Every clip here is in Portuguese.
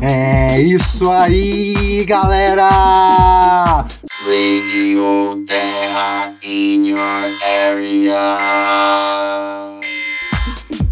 É isso aí, galera! Radio Terra in your area.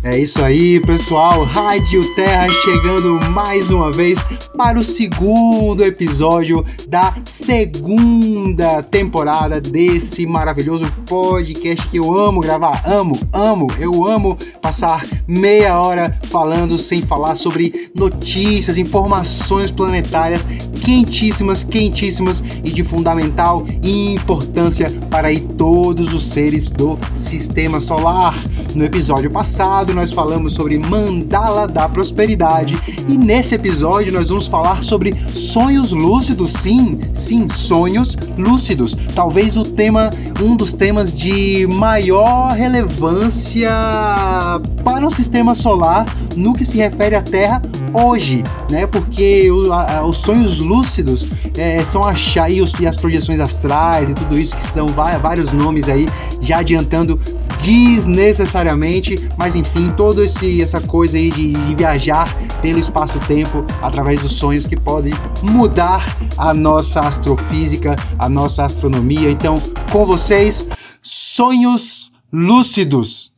É isso aí, pessoal. Rádio Terra chegando mais uma vez para o segundo episódio da segunda temporada desse maravilhoso podcast que eu amo gravar. Amo, amo, eu amo passar meia hora falando sem falar sobre notícias, informações planetárias quentíssimas, quentíssimas e de fundamental importância para todos os seres do sistema solar. No episódio passado, nós falamos sobre mandala da prosperidade e nesse episódio nós vamos falar sobre sonhos lúcidos. Sim, sim, sonhos lúcidos. Talvez o tema, um dos temas de maior relevância para o sistema solar no que se refere à Terra hoje, né? Porque o, a, os sonhos lúcidos é, são achar e, os, e as projeções astrais e tudo isso que estão vários nomes aí já adiantando desnecessariamente, mas enfim, toda essa coisa aí de, de viajar pelo espaço-tempo através dos sonhos que podem mudar a nossa astrofísica, a nossa astronomia. Então, com vocês, sonhos lúcidos.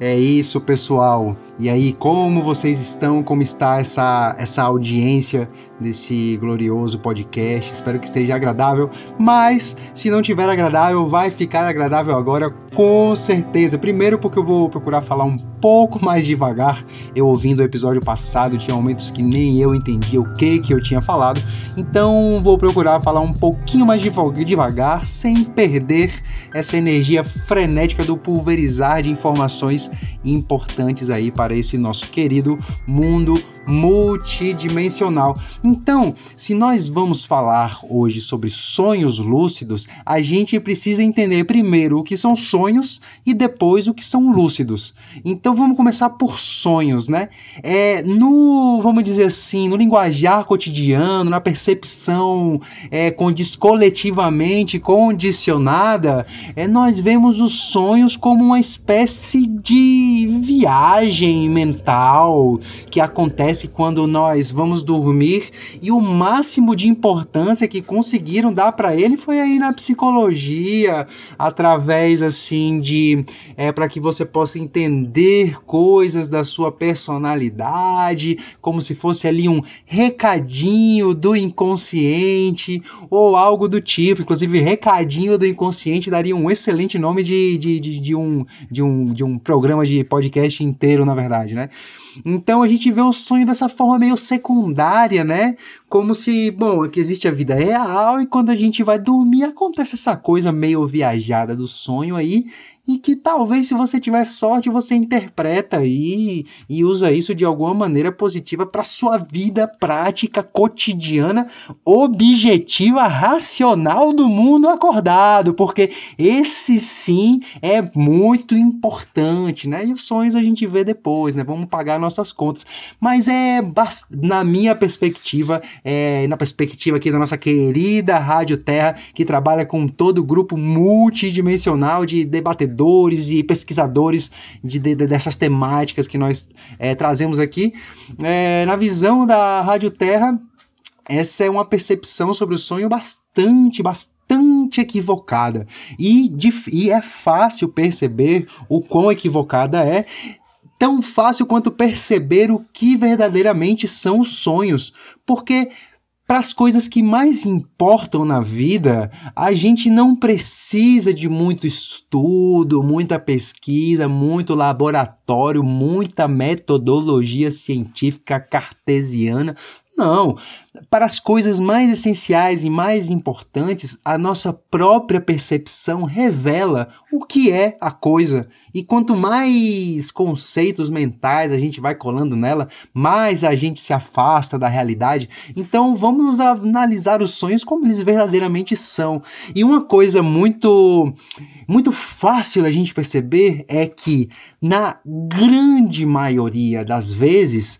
É isso, pessoal. E aí, como vocês estão? Como está essa, essa audiência desse glorioso podcast? Espero que esteja agradável. Mas, se não tiver agradável, vai ficar agradável agora, com certeza. Primeiro, porque eu vou procurar falar um pouco mais devagar. Eu ouvindo o episódio passado, tinha momentos que nem eu entendia o que que eu tinha falado. Então, vou procurar falar um pouquinho mais devagar, sem perder essa energia frenética do pulverizar de informações importantes aí para esse nosso querido mundo multidimensional. Então, se nós vamos falar hoje sobre sonhos lúcidos, a gente precisa entender primeiro o que são sonhos e depois o que são lúcidos. Então, vamos começar por sonhos, né? É, no, vamos dizer assim, no linguajar cotidiano, na percepção é, condiz, coletivamente condicionada, é, nós vemos os sonhos como uma espécie de viagem mental que acontece acontece quando nós vamos dormir e o máximo de importância que conseguiram dar para ele foi aí na psicologia, através assim de é para que você possa entender coisas da sua personalidade, como se fosse ali um recadinho do inconsciente ou algo do tipo. Inclusive, recadinho do inconsciente daria um excelente nome de, de, de, de um, de, um, de um programa de podcast inteiro, na verdade, né? Então a gente vê o sonho dessa forma meio secundária, né? Como se, bom, que existe a vida real e quando a gente vai dormir acontece essa coisa meio viajada do sonho aí e que talvez se você tiver sorte você interpreta aí e usa isso de alguma maneira positiva para sua vida prática cotidiana, objetiva, racional do mundo acordado, porque esse sim é muito importante, né? E os sonhos a gente vê depois, né? Vamos pagar nossas contas, mas é na minha perspectiva, é na perspectiva aqui da nossa querida Rádio Terra, que trabalha com todo o grupo multidimensional de debatedores e pesquisadores de, de, dessas temáticas que nós é, trazemos aqui. É, na visão da Rádio Terra, essa é uma percepção sobre o sonho bastante, bastante equivocada. E, e é fácil perceber o quão equivocada é tão fácil quanto perceber o que verdadeiramente são os sonhos, porque para as coisas que mais importam na vida, a gente não precisa de muito estudo, muita pesquisa, muito laboratório, muita metodologia científica cartesiana. Não, para as coisas mais essenciais e mais importantes, a nossa própria percepção revela o que é a coisa. E quanto mais conceitos mentais a gente vai colando nela, mais a gente se afasta da realidade. Então vamos analisar os sonhos como eles verdadeiramente são. E uma coisa muito muito fácil da gente perceber é que na grande maioria das vezes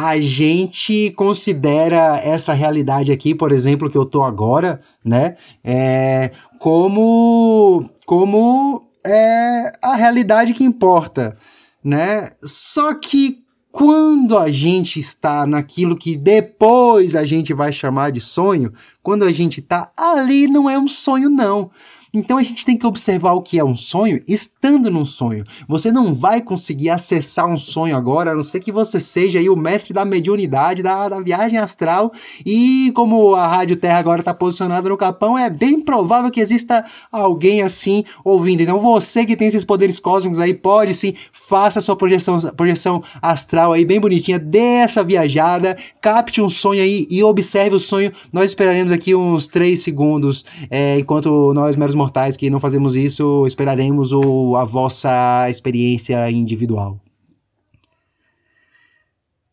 a gente considera essa realidade aqui, por exemplo, que eu tô agora, né, é, como, como é, a realidade que importa, né? Só que quando a gente está naquilo que depois a gente vai chamar de sonho, quando a gente está ali, não é um sonho, não. Então a gente tem que observar o que é um sonho estando num sonho. Você não vai conseguir acessar um sonho agora, a não ser que você seja aí o mestre da mediunidade, da, da viagem astral. E como a Rádio Terra agora está posicionada no Capão, é bem provável que exista alguém assim ouvindo. Então você que tem esses poderes cósmicos aí, pode sim, faça sua projeção, projeção astral aí bem bonitinha, dê essa viajada, capte um sonho aí e observe o sonho. Nós esperaremos aqui uns 3 segundos, é, enquanto nós meros que não fazemos isso, esperaremos o, a vossa experiência individual.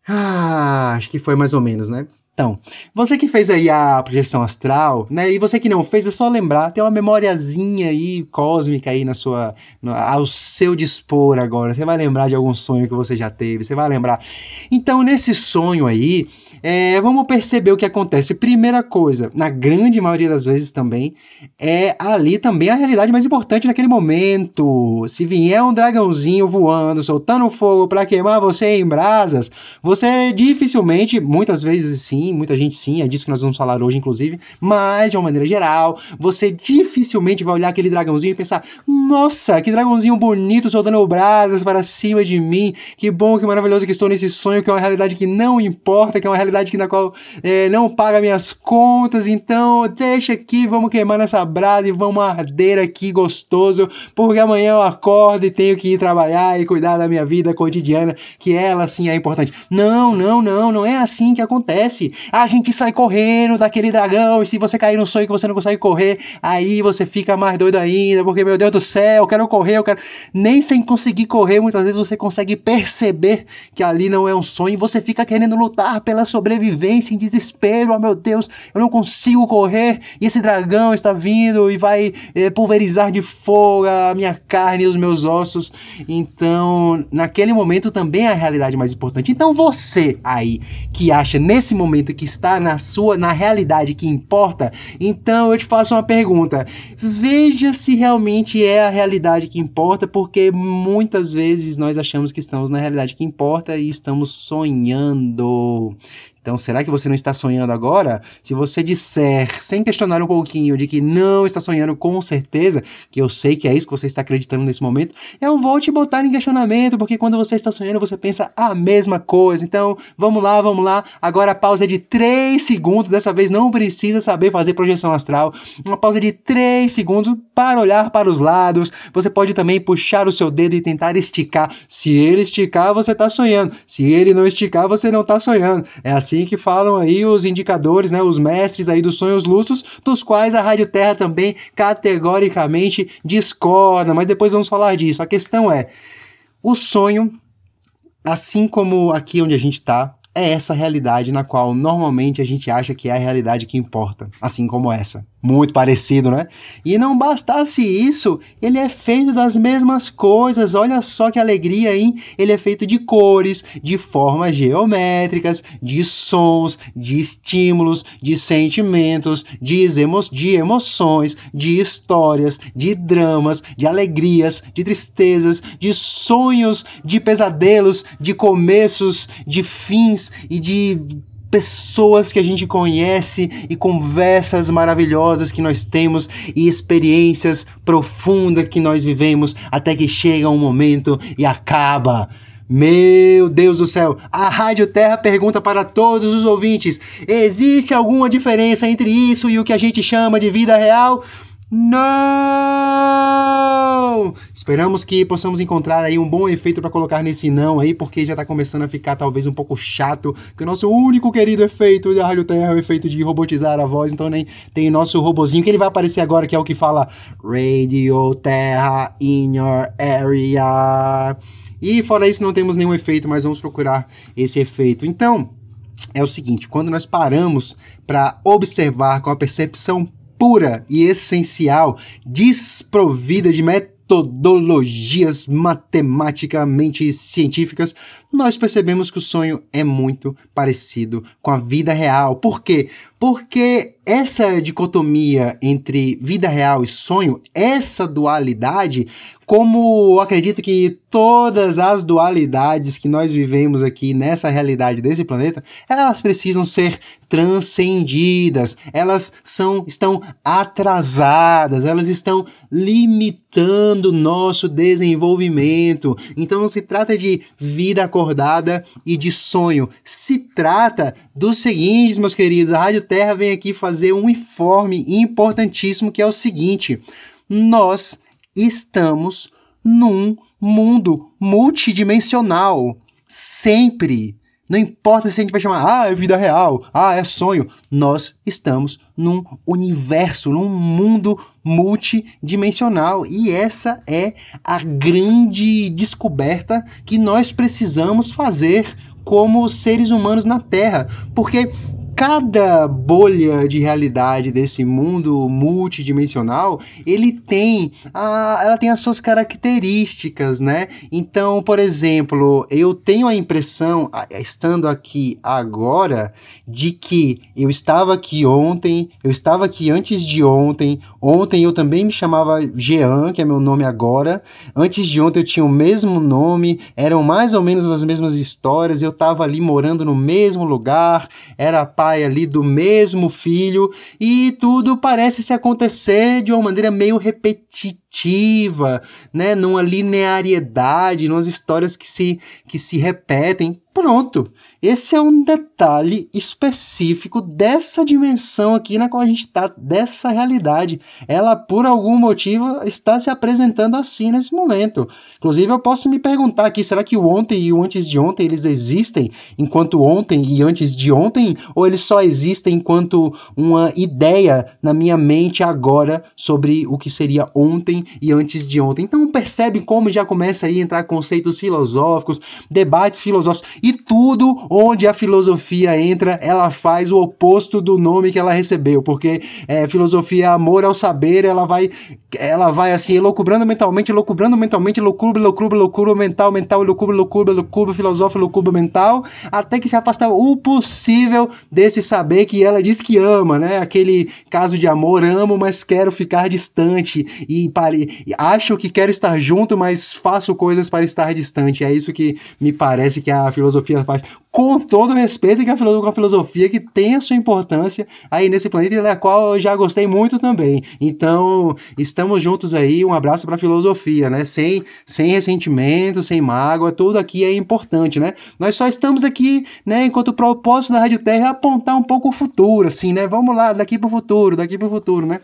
Ah, acho que foi mais ou menos, né? Então, você que fez aí a projeção astral, né? E você que não fez, é só lembrar, tem uma memoriazinha aí cósmica aí na sua, no, ao seu dispor agora. Você vai lembrar de algum sonho que você já teve, você vai lembrar. Então, nesse sonho aí, é, vamos perceber o que acontece. Primeira coisa, na grande maioria das vezes também, é ali também a realidade mais importante naquele momento. Se vier um dragãozinho voando, soltando fogo para queimar você em brasas, você dificilmente, muitas vezes sim, muita gente sim, é disso que nós vamos falar hoje, inclusive, mas de uma maneira geral, você dificilmente vai olhar aquele dragãozinho e pensar: nossa, que dragãozinho bonito soltando brasas para cima de mim, que bom, que maravilhoso que estou nesse sonho, que é uma realidade que não importa, que é uma realidade realidade que na qual é, não paga minhas contas, então deixa aqui, vamos queimar nessa brasa e vamos arder aqui gostoso, porque amanhã eu acordo e tenho que ir trabalhar e cuidar da minha vida cotidiana, que ela sim é importante. Não, não, não, não é assim que acontece. A gente sai correndo daquele dragão e se você cair no sonho que você não consegue correr, aí você fica mais doido ainda, porque meu Deus do céu, eu quero correr, eu quero. Nem sem conseguir correr, muitas vezes você consegue perceber que ali não é um sonho, você fica querendo lutar pela sobrevivência, em desespero. Oh meu Deus, eu não consigo correr e esse dragão está vindo e vai é, pulverizar de fogo a minha carne e os meus ossos. Então, naquele momento também é a realidade mais importante. Então, você aí que acha nesse momento que está na sua, na realidade que importa, então eu te faço uma pergunta. Veja se realmente é a realidade que importa, porque muitas vezes nós achamos que estamos na realidade que importa e estamos sonhando. Então, será que você não está sonhando agora? Se você disser, sem questionar um pouquinho, de que não está sonhando com certeza, que eu sei que é isso que você está acreditando nesse momento, eu vou te botar em questionamento, porque quando você está sonhando, você pensa a mesma coisa. Então, vamos lá, vamos lá. Agora a pausa é de 3 segundos. Dessa vez não precisa saber fazer projeção astral. Uma pausa de 3 segundos para olhar para os lados. Você pode também puxar o seu dedo e tentar esticar. Se ele esticar, você está sonhando. Se ele não esticar, você não está sonhando. É assim assim que falam aí os indicadores, né, os mestres aí dos sonhos lustros, dos quais a Rádio Terra também categoricamente discorda, mas depois vamos falar disso. A questão é, o sonho, assim como aqui onde a gente está, é essa realidade na qual normalmente a gente acha que é a realidade que importa, assim como essa muito parecido, né? E não bastasse isso, ele é feito das mesmas coisas. Olha só que alegria, hein? Ele é feito de cores, de formas geométricas, de sons, de estímulos, de sentimentos, de, emo de emoções, de histórias, de dramas, de alegrias, de tristezas, de sonhos, de pesadelos, de começos, de fins e de pessoas que a gente conhece e conversas maravilhosas que nós temos e experiências profundas que nós vivemos até que chega um momento e acaba. Meu Deus do céu! A Rádio Terra pergunta para todos os ouvintes: existe alguma diferença entre isso e o que a gente chama de vida real? Não! Esperamos que possamos encontrar aí um bom efeito para colocar nesse não aí, porque já tá começando a ficar talvez um pouco chato, que o nosso único querido efeito da Rádio Terra é o efeito de robotizar a voz, então nem tem nosso robozinho que ele vai aparecer agora, que é o que fala Radio Terra in your area. E fora isso não temos nenhum efeito, mas vamos procurar esse efeito. Então, é o seguinte, quando nós paramos para observar com a percepção pura e essencial, desprovida de metodologias matematicamente científicas, nós percebemos que o sonho é muito parecido com a vida real. Por quê? Porque essa dicotomia entre vida real e sonho, essa dualidade, como acredito que todas as dualidades que nós vivemos aqui nessa realidade desse planeta, elas precisam ser transcendidas, elas são estão atrasadas, elas estão limitando nosso desenvolvimento. Então não se trata de vida acordada e de sonho, se trata dos seguintes, meus queridos, a Rádio Terra vem aqui fazer um informe importantíssimo que é o seguinte: nós estamos num mundo multidimensional. Sempre. Não importa se a gente vai chamar, ah, é vida real, ah, é sonho. Nós estamos num universo, num mundo multidimensional. E essa é a grande descoberta que nós precisamos fazer como seres humanos na Terra. Porque cada bolha de realidade desse mundo multidimensional, ele tem a, ela tem as suas características, né? Então, por exemplo, eu tenho a impressão, estando aqui agora, de que eu estava aqui ontem, eu estava aqui antes de ontem, ontem eu também me chamava Jean, que é meu nome agora, antes de ontem eu tinha o mesmo nome, eram mais ou menos as mesmas histórias, eu estava ali morando no mesmo lugar, era pai ali do mesmo filho e tudo parece se acontecer de uma maneira meio repetitiva, né, numa linearidade, numas histórias que se que se repetem. Pronto. Esse é um detalhe específico dessa dimensão aqui na qual a gente está, dessa realidade. Ela, por algum motivo, está se apresentando assim nesse momento. Inclusive, eu posso me perguntar aqui: será que o ontem e o antes de ontem eles existem enquanto ontem e antes de ontem? Ou eles só existem enquanto uma ideia na minha mente agora sobre o que seria ontem e antes de ontem? Então, percebe como já começa aí a entrar conceitos filosóficos, debates filosóficos e tudo onde a filosofia entra, ela faz o oposto do nome que ela recebeu, porque é, filosofia amor ao saber, ela vai, ela vai assim, elocubrando mentalmente, elocubrando mentalmente, loucura, loucura, loucura mental, mental, loucura, loucura, loucura, filosófica, loucura mental, até que se afasta o possível desse saber que ela diz que ama, né? Aquele caso de amor, amo, mas quero ficar distante e pare... acho que quero estar junto, mas faço coisas para estar distante. É isso que me parece que a filosofia faz com todo respeito que a filosofia que tem a sua importância aí nesse planeta, da qual eu já gostei muito também. Então, estamos juntos aí, um abraço para a filosofia, né? Sem, sem ressentimento, sem mágoa, tudo aqui é importante, né? Nós só estamos aqui, né, enquanto o propósito da Rádio Terra é apontar um pouco o futuro, assim, né? Vamos lá, daqui para o futuro, daqui para o futuro, né?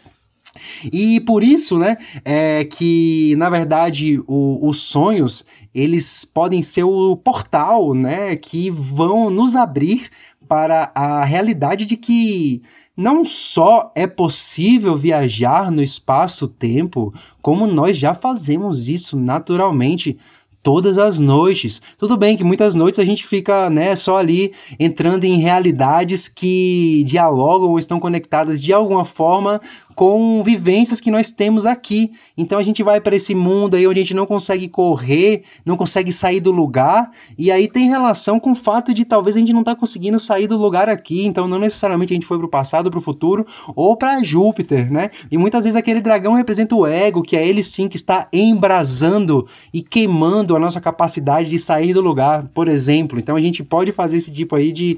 E por isso, né, é que na verdade o, os sonhos eles podem ser o portal, né, que vão nos abrir para a realidade de que não só é possível viajar no espaço-tempo, como nós já fazemos isso naturalmente todas as noites. Tudo bem que muitas noites a gente fica, né, só ali entrando em realidades que dialogam ou estão conectadas de alguma forma com vivências que nós temos aqui. Então a gente vai para esse mundo aí onde a gente não consegue correr, não consegue sair do lugar, e aí tem relação com o fato de talvez a gente não tá conseguindo sair do lugar aqui, então não necessariamente a gente foi para o passado, para o futuro ou para Júpiter, né? E muitas vezes aquele dragão representa o ego, que é ele sim que está embrasando e queimando a nossa capacidade de sair do lugar, por exemplo. Então a gente pode fazer esse tipo aí de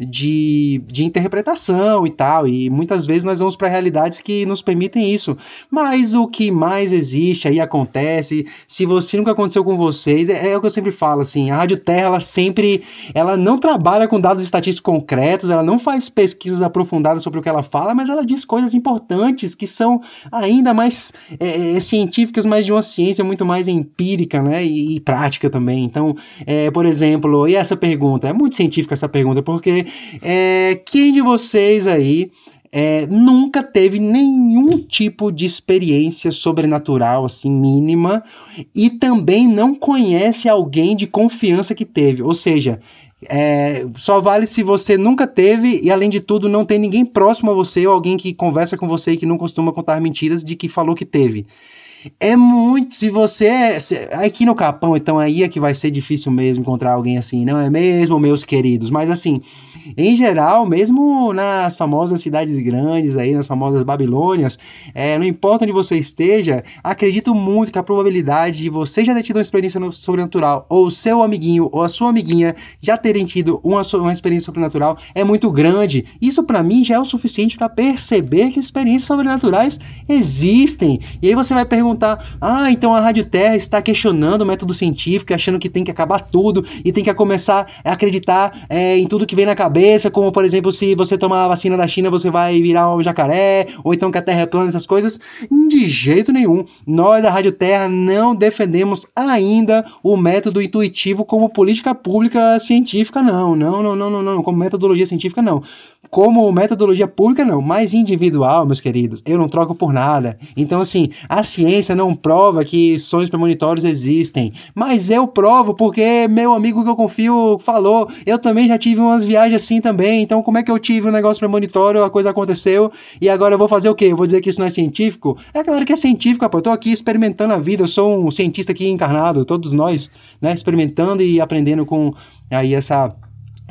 de, de interpretação e tal, e muitas vezes nós vamos para realidades que nos permitem isso. Mas o que mais existe aí acontece, se você nunca aconteceu com vocês, é, é, o que eu sempre falo assim, a Rádio Terra ela sempre, ela não trabalha com dados estatísticos concretos, ela não faz pesquisas aprofundadas sobre o que ela fala, mas ela diz coisas importantes que são ainda mais é, é científicas, mas de uma ciência muito mais empírica, né, e, e prática também. Então, é, por exemplo, e essa pergunta, é muito científica essa pergunta, porque é, quem de vocês aí é, nunca teve nenhum tipo de experiência sobrenatural, assim, mínima, e também não conhece alguém de confiança que teve. Ou seja, é, só vale se você nunca teve e, além de tudo, não tem ninguém próximo a você ou alguém que conversa com você e que não costuma contar mentiras de que falou que teve. É muito. Se você. É, se, aqui no Capão, então aí é que vai ser difícil mesmo encontrar alguém assim, não é mesmo, meus queridos? Mas assim, em geral, mesmo nas famosas cidades grandes aí, nas famosas Babilônias, é, não importa onde você esteja, acredito muito que a probabilidade de você já ter tido uma experiência sobrenatural, ou seu amiguinho ou a sua amiguinha já terem tido uma, uma experiência sobrenatural é muito grande. Isso para mim já é o suficiente para perceber que experiências sobrenaturais existem. E aí você vai perguntar: ah, então a Rádio Terra está questionando o método científico, achando que tem que acabar tudo e tem que começar a acreditar é, em tudo que vem na cabeça, como por exemplo, se você tomar a vacina da China, você vai virar um jacaré, ou então que a Terra é plana, essas coisas. De jeito nenhum. Nós da Rádio Terra não defendemos ainda o método intuitivo como política pública científica, não. Não, não, não, não, não. Como metodologia científica, não. Como metodologia pública, não. Mas individual, meus queridos, eu não troco por nada. Então, assim, a ciência não prova que sonhos premonitórios existem. Mas eu provo porque meu amigo que eu confio falou. Eu também já tive umas viagens assim também. Então, como é que eu tive um negócio premonitório, a coisa aconteceu, e agora eu vou fazer o quê? Eu vou dizer que isso não é científico? É claro que é científico, rapaz. Eu tô aqui experimentando a vida. Eu sou um cientista aqui encarnado, todos nós, né? Experimentando e aprendendo com aí essa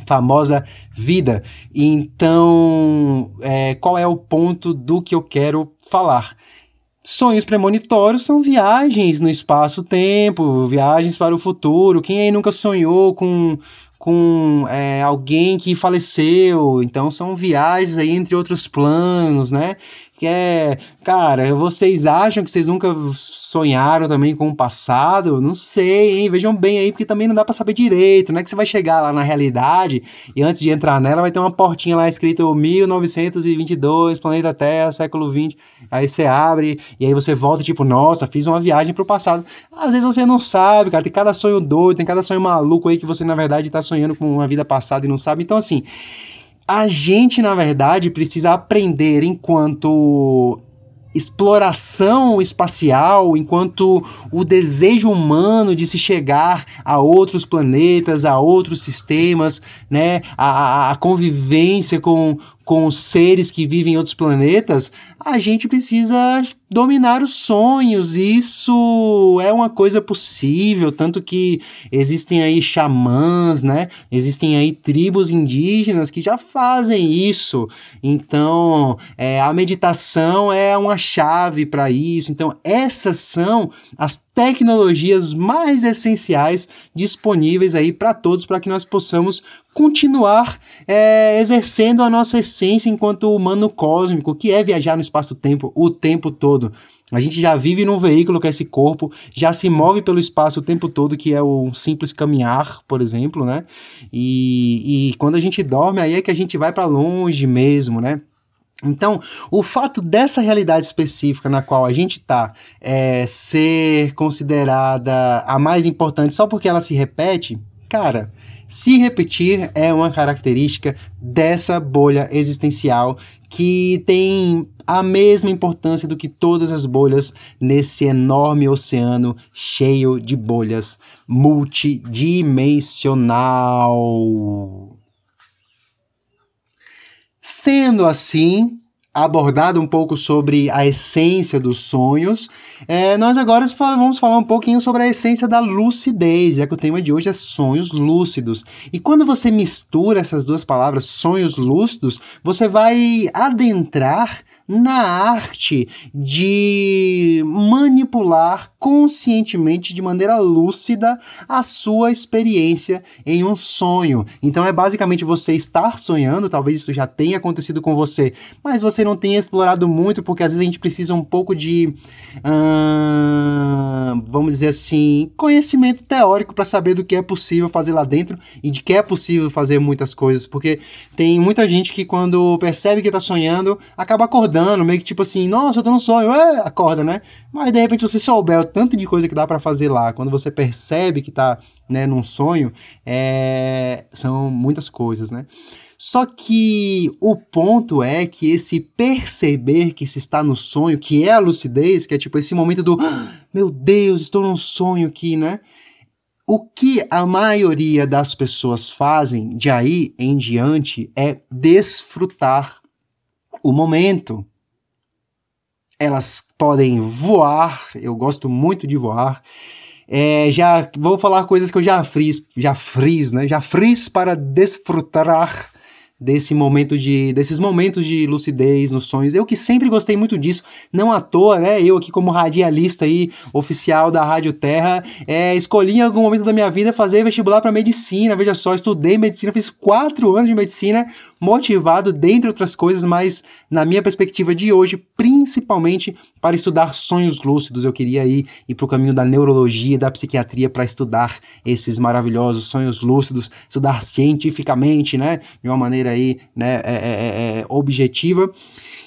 famosa vida. Então, é, qual é o ponto do que eu quero falar? Sonhos premonitórios são viagens no espaço-tempo, viagens para o futuro. Quem aí nunca sonhou com, com é, alguém que faleceu? Então são viagens aí entre outros planos, né? Que é, cara, vocês acham que vocês nunca sonharam também com o passado? Não sei, hein? Vejam bem aí, porque também não dá para saber direito, não é que você vai chegar lá na realidade e antes de entrar nela vai ter uma portinha lá escrito 1922, planeta Terra, século 20. Aí você abre e aí você volta tipo, nossa, fiz uma viagem pro passado. Às vezes você não sabe, cara, tem cada sonho doido, tem cada sonho maluco aí que você na verdade tá sonhando com uma vida passada e não sabe. Então assim, a gente, na verdade, precisa aprender enquanto exploração espacial, enquanto o desejo humano de se chegar a outros planetas, a outros sistemas, né, a, a convivência com, com os seres que vivem em outros planetas, a gente precisa dominar os sonhos. Isso é uma coisa possível, tanto que existem aí xamãs, né? Existem aí tribos indígenas que já fazem isso. Então, é, a meditação é uma chave para isso. Então, essas são as tecnologias mais essenciais disponíveis aí para todos, para que nós possamos continuar é, exercendo a nossa essência enquanto humano cósmico, que é viajar no espaço-tempo o tempo todo. A gente já vive num veículo que é esse corpo, já se move pelo espaço o tempo todo, que é o simples caminhar, por exemplo, né? E, e quando a gente dorme, aí é que a gente vai para longe mesmo, né? Então, o fato dessa realidade específica na qual a gente está é, ser considerada a mais importante só porque ela se repete, cara, se repetir é uma característica dessa bolha existencial que tem a mesma importância do que todas as bolhas nesse enorme oceano cheio de bolhas multidimensional. Sendo assim, abordado um pouco sobre a essência dos sonhos, é, nós agora vamos falar um pouquinho sobre a essência da lucidez, já que o tema de hoje é sonhos lúcidos. E quando você mistura essas duas palavras, sonhos lúcidos, você vai adentrar na arte de manipular conscientemente, de maneira lúcida, a sua experiência em um sonho. Então é basicamente você estar sonhando, talvez isso já tenha acontecido com você, mas você não tenha explorado muito, porque às vezes a gente precisa um pouco de, vamos dizer assim, conhecimento teórico para saber do que é possível fazer lá dentro e de que é possível fazer muitas coisas, porque tem muita gente que quando percebe que está sonhando, acaba acordando acordando, meio que tipo assim, nossa, eu tô no sonho, é, acorda, né? Mas de repente você souber o tanto de coisa que dá para fazer lá, quando você percebe que tá, né, num sonho, é... são muitas coisas, né? Só que o ponto é que esse perceber que se está no sonho, que é a lucidez, que é tipo esse momento do ah, meu Deus, estou num sonho aqui, né? O que a maioria das pessoas fazem de aí em diante é desfrutar o momento elas podem voar, eu gosto muito de voar. É, já vou falar coisas que eu já fiz, já fiz, né? Já fiz para desfrutar desse momento de desses momentos de lucidez nos sonhos. Eu que sempre gostei muito disso, não à toa, né? Eu aqui como radialista aí oficial da Rádio Terra, é, escolhi em algum momento da minha vida fazer vestibular para medicina. Veja só, estudei medicina, fiz quatro anos de medicina motivado, dentre outras coisas, mas na minha perspectiva de hoje, principalmente para estudar sonhos lúcidos. Eu queria ir, ir para o caminho da neurologia da psiquiatria para estudar esses maravilhosos sonhos lúcidos, estudar cientificamente, né, de uma maneira aí, né, é, é, é, é objetiva.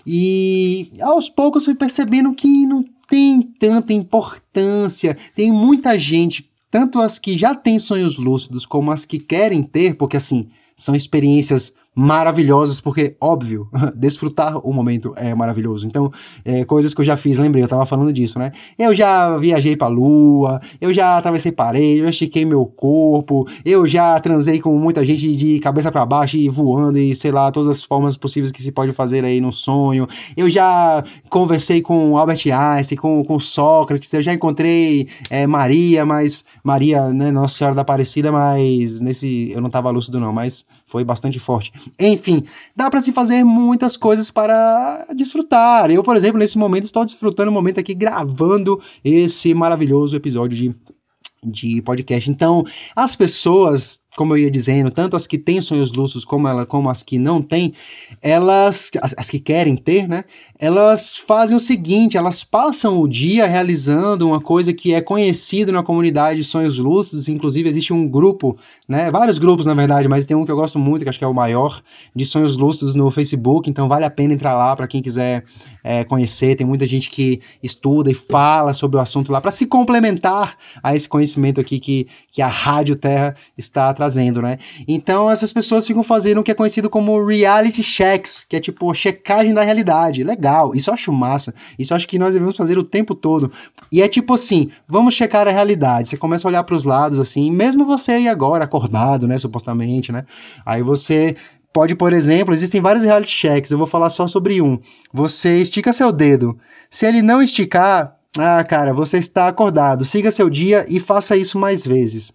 E aos poucos fui percebendo que não tem tanta importância. Tem muita gente, tanto as que já têm sonhos lúcidos como as que querem ter, porque assim, são experiências maravilhosas, porque, óbvio, desfrutar o momento é maravilhoso. Então, é, coisas que eu já fiz, lembrei, eu tava falando disso, né? Eu já viajei pra lua, eu já atravessei parede, eu já estiquei meu corpo, eu já transei com muita gente de cabeça para baixo e voando e sei lá, todas as formas possíveis que se pode fazer aí no sonho. Eu já conversei com Albert Einstein, com, com Sócrates, eu já encontrei é, Maria, mas Maria, né, Nossa Senhora da Aparecida, mas nesse eu não tava lúcido não, mas foi bastante forte. Enfim, dá para se fazer muitas coisas para desfrutar. Eu, por exemplo, nesse momento estou desfrutando o momento aqui gravando esse maravilhoso episódio de de podcast. Então, as pessoas como eu ia dizendo, tanto as que têm sonhos lúcidos como, ela, como as que não têm, elas, as, as, que querem ter, né? Elas fazem o seguinte: elas passam o dia realizando uma coisa que é conhecida na comunidade de sonhos lúcidos. Inclusive, existe um grupo, né? Vários grupos, na verdade, mas tem um que eu gosto muito, que acho que é o maior, de sonhos lúcidos no Facebook. Então, vale a pena entrar lá para quem quiser é, conhecer. Tem muita gente que estuda e fala sobre o assunto lá para se complementar a esse conhecimento aqui que, que a Rádio Terra está trazendo, né? Então essas pessoas ficam fazendo o que é conhecido como reality checks, que é tipo checagem da realidade. Legal, isso eu acho massa. Isso eu acho que nós devemos fazer o tempo todo. E é tipo assim, vamos checar a realidade. Você começa a olhar para os lados assim, mesmo você aí agora acordado, né, supostamente, né? Aí você pode, por exemplo, existem vários reality checks, eu vou falar só sobre um. Você estica seu dedo. Se ele não esticar, ah, cara, você está acordado. Siga seu dia e faça isso mais vezes.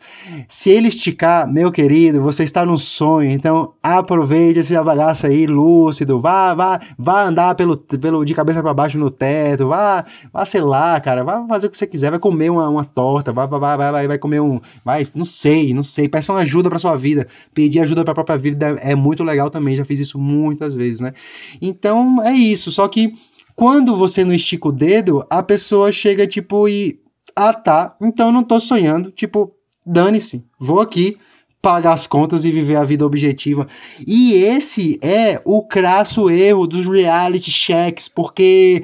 Se ele esticar, meu querido, você está no sonho. Então, aproveite esse bagaça aí lúcido. Vá, vá, vá andar pelo, pelo de cabeça para baixo no teto. Vá, vá, sei lá, cara. Vá fazer o que você quiser. Vai comer uma, uma torta. Vai, vai, vai, vai, vai comer um. Vai, não sei, não sei. Peça uma ajuda para sua vida. Pedir ajuda para a própria vida é muito legal também. Já fiz isso muitas vezes, né? Então, é isso. Só que quando você não estica o dedo, a pessoa chega tipo e. Ah tá, então não tô sonhando. Tipo, dane-se, vou aqui pagar as contas e viver a vida objetiva. E esse é o crasso erro dos reality checks, porque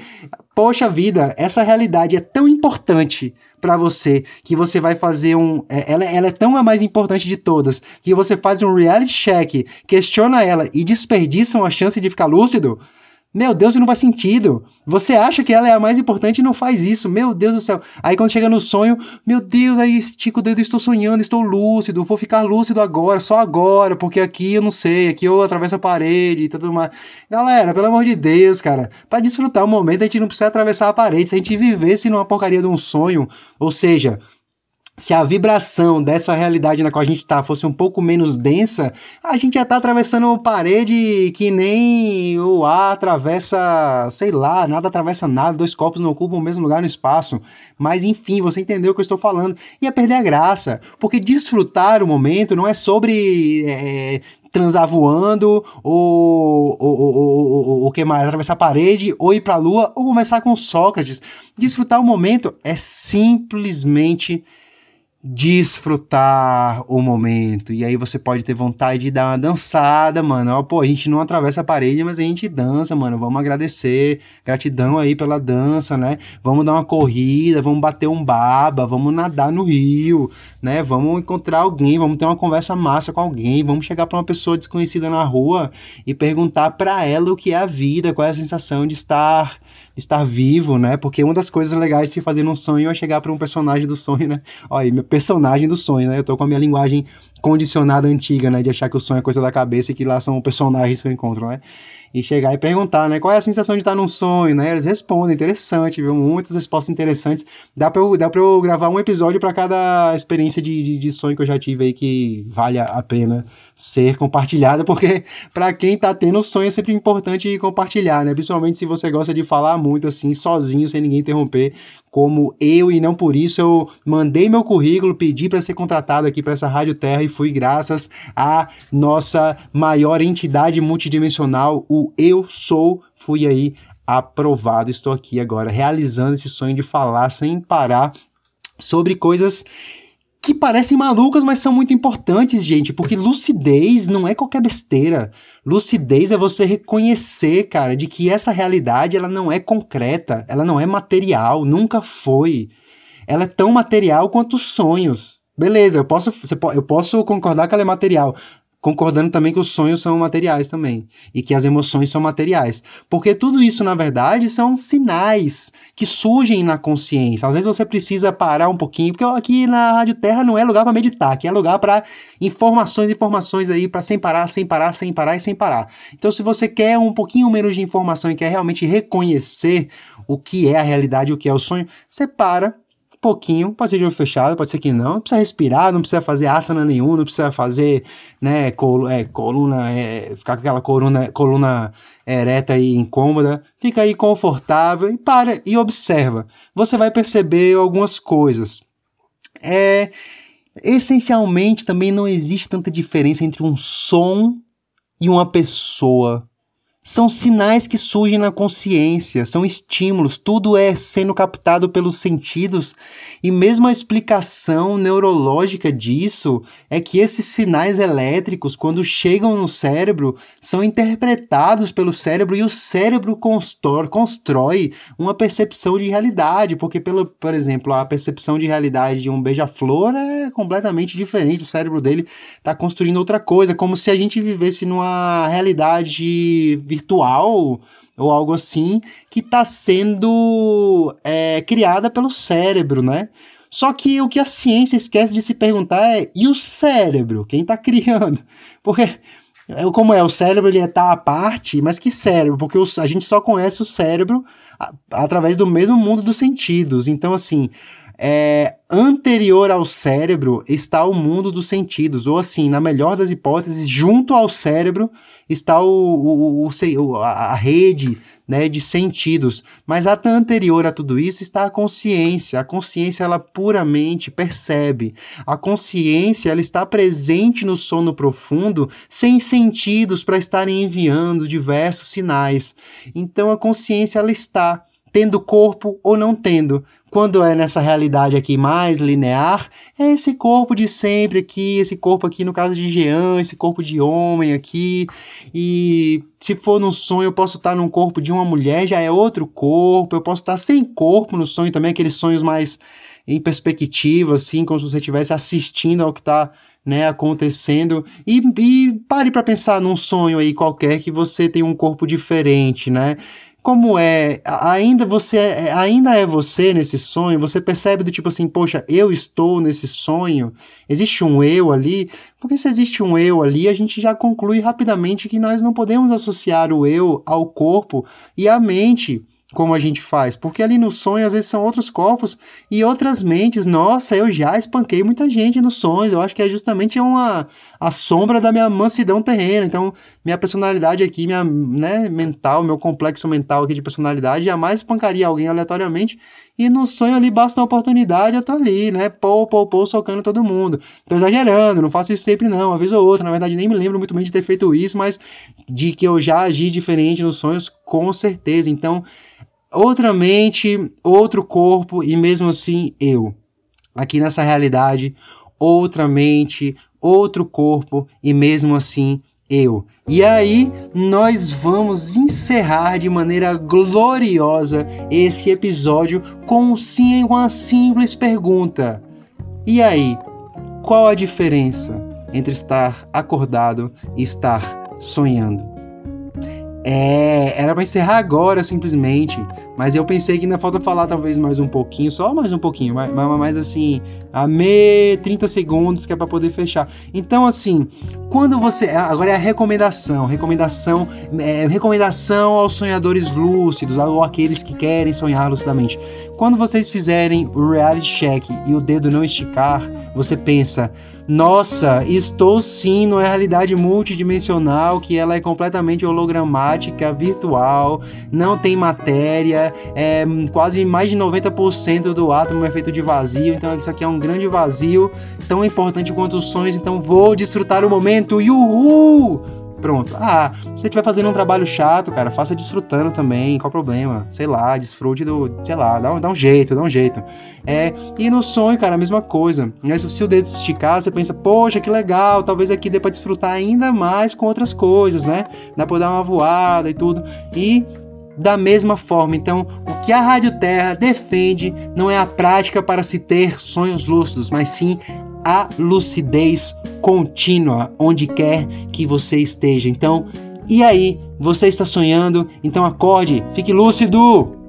poxa vida, essa realidade é tão importante para você que você vai fazer um, é, ela, ela é tão a mais importante de todas que você faz um reality check, questiona ela e desperdiça uma chance de ficar lúcido. Meu Deus, não faz sentido. Você acha que ela é a mais importante e não faz isso. Meu Deus do céu. Aí quando chega no sonho, meu Deus, aí estico o dedo, estou sonhando, estou lúcido, vou ficar lúcido agora, só agora, porque aqui eu não sei, aqui eu atravesso a parede e tudo mais. Galera, pelo amor de Deus, cara, para desfrutar o momento a gente não precisa atravessar a parede. Se a gente vivesse numa porcaria de um sonho, ou seja, se a vibração dessa realidade na qual a gente está fosse um pouco menos densa, a gente já está atravessando uma parede que nem o ar atravessa, sei lá, nada atravessa nada, dois corpos não ocupam o mesmo lugar no espaço. Mas enfim, você entendeu o que eu estou falando. Ia perder a graça, porque desfrutar o momento não é sobre é, transar voando, ou, o que mais? Atravessar a parede, ou ir para a lua, ou conversar com Sócrates. Desfrutar o momento é simplesmente desfrutar o momento. E aí você pode ter vontade de dar uma dançada, mano. Ó, pô, a gente não atravessa a parede, mas a gente dança, mano. Vamos agradecer. Gratidão aí pela dança, né? Vamos dar uma corrida, vamos bater um baba, vamos nadar no rio, né? Vamos encontrar alguém, vamos ter uma conversa massa com alguém, vamos chegar para uma pessoa desconhecida na rua e perguntar para ela o que é a vida, qual é a sensação de estar estar vivo, né? Porque uma das coisas legais de se fazer num sonho é chegar para um personagem do sonho, né? Olha, personagem do sonho, né? Eu tô com a minha linguagem condicionada antiga, né? De achar que o sonho é coisa da cabeça e que lá são personagens que eu encontro, né? E chegar e perguntar, né? Qual é a sensação de estar num sonho, né? Eles respondem, interessante, viu? Muitas respostas interessantes. Dá pra eu, dá pra eu gravar um episódio para cada experiência de, de, de, sonho que eu já tive aí que vale a pena ser compartilhada, porque para quem tá tendo sonho é sempre importante compartilhar, né? Principalmente se você gosta de falar muito assim, sozinho, sem ninguém interromper, como eu, e não por isso eu mandei meu currículo, pedi para ser contratado aqui para essa Rádio Terra e fui graças à nossa maior entidade multidimensional, o Eu Sou, fui aí aprovado. Estou aqui agora realizando esse sonho de falar sem parar sobre coisas que parecem malucas, mas são muito importantes, gente, porque lucidez não é qualquer besteira. Lucidez é você reconhecer, cara, de que essa realidade ela não é concreta, ela não é material, nunca foi. Ela é tão material quanto os sonhos. Beleza, eu posso, eu posso concordar que ela é material, concordando também que os sonhos são materiais também e que as emoções são materiais, porque tudo isso na verdade são sinais que surgem na consciência. Às vezes você precisa parar um pouquinho, porque aqui na Rádio Terra não é lugar para meditar, aqui é lugar para informações, informações aí para sem parar, sem parar, sem parar e sem parar. Então se você quer um pouquinho menos de informação e quer realmente reconhecer o que é a realidade, o que é o sonho, você para pouquinho, pode ser de olho fechado, pode ser que não, não precisa respirar, não precisa fazer asana nenhum, não precisa fazer, né, col é, coluna, é, ficar com aquela coluna, coluna ereta e incômoda, fica aí confortável e para e observa. Você vai perceber algumas coisas. É, essencialmente também não existe tanta diferença entre um som e uma pessoa são sinais que surgem na consciência, são estímulos, tudo é sendo captado pelos sentidos, e mesmo a explicação neurológica disso é que esses sinais elétricos, quando chegam no cérebro, são interpretados pelo cérebro e o cérebro constrói, constrói uma percepção de realidade, porque, pelo, por exemplo, a percepção de realidade de um beija-flor é completamente diferente, o cérebro dele está construindo outra coisa, como se a gente vivesse numa realidade virtual ou algo assim que está sendo é, criada pelo cérebro, né? Só que o que a ciência esquece de se perguntar é e o cérebro? Quem está criando? Porque é, como é, o cérebro ele está à parte, mas que cérebro? Porque a gente só conhece o cérebro através do mesmo mundo dos sentidos. Então, assim, é, anterior ao cérebro está o mundo dos sentidos, ou assim, na melhor das hipóteses, junto ao cérebro está o, o, o, a rede né, de sentidos. Mas até anterior a tudo isso está a consciência. A consciência ela puramente percebe. A consciência ela está presente no sono profundo, sem sentidos para estarem enviando diversos sinais. Então a consciência ela está tendo corpo ou não tendo. Quando é nessa realidade aqui mais linear, é esse corpo de sempre aqui, esse corpo aqui no caso de Jean, esse corpo de homem aqui. E se for no sonho, eu posso estar num corpo de uma mulher, já é outro corpo. Eu posso estar sem corpo no sonho também, aqueles sonhos mais em perspectiva, assim, como se você estivesse assistindo ao que está né, acontecendo. E, e pare para pensar num sonho aí qualquer que você tem um corpo diferente, né? Como é, ainda você é, ainda é você nesse sonho, você percebe do tipo assim, poxa, eu estou nesse sonho, existe um eu ali, porque se existe um eu ali, a gente já conclui rapidamente que nós não podemos associar o eu ao corpo e à mente como a gente faz, porque ali no sonho às vezes são outros corpos e outras mentes. Nossa, eu já espanquei muita gente nos sonhos. Eu acho que é justamente uma a sombra da minha mansidão terrena. Então, minha personalidade aqui, minha, né, mental, meu complexo mental aqui de personalidade, jamais espancaria alguém aleatoriamente. E no sonho ali basta uma oportunidade, eu tô ali, né? Pô, pô, pô, socando todo mundo. Tô exagerando, não faço isso sempre não, uma vez ou outra. Na verdade, nem me lembro muito bem de ter feito isso, mas de que eu já agi diferente nos sonhos, com certeza. Então, outra mente, outro corpo e mesmo assim eu. Aqui nessa realidade, outra mente, outro corpo e mesmo assim eu. E aí, nós vamos encerrar de maneira gloriosa esse episódio com sim uma simples pergunta. E aí, qual a diferença entre estar acordado e estar sonhando? É, era pra encerrar agora, simplesmente. Mas eu pensei que ainda falta falar talvez mais um pouquinho, só mais um pouquinho, mas, mais assim, a me 30 segundos que é pra poder fechar. Então, assim, quando você. Agora é a recomendação. Recomendação. É, recomendação aos sonhadores lúcidos, ou aqueles que querem sonhar lucidamente. Quando vocês fizerem o reality check e o dedo não esticar, você pensa. Nossa, estou sim numa realidade multidimensional que ela é completamente hologramática, virtual, não tem matéria, é quase mais de 90% do átomo é feito de vazio, então isso aqui é um grande vazio, tão importante quanto os sonhos, então vou desfrutar o momento, yuhu! Pronto. Ah, se você estiver fazendo um trabalho chato, cara, faça desfrutando também. Qual o problema? Sei lá, desfrute do. Sei lá, dá um, dá um jeito, dá um jeito. É, e no sonho, cara, a mesma coisa. Né? Se, se o dedo esticar, você pensa, poxa, que legal, talvez aqui dê pra desfrutar ainda mais com outras coisas, né? Dá pra dar uma voada e tudo. E da mesma forma. Então, o que a Rádio Terra defende não é a prática para se ter sonhos lúcidos, mas sim a lucidez contínua onde quer que você esteja. Então, e aí? Você está sonhando? Então acorde, fique lúcido!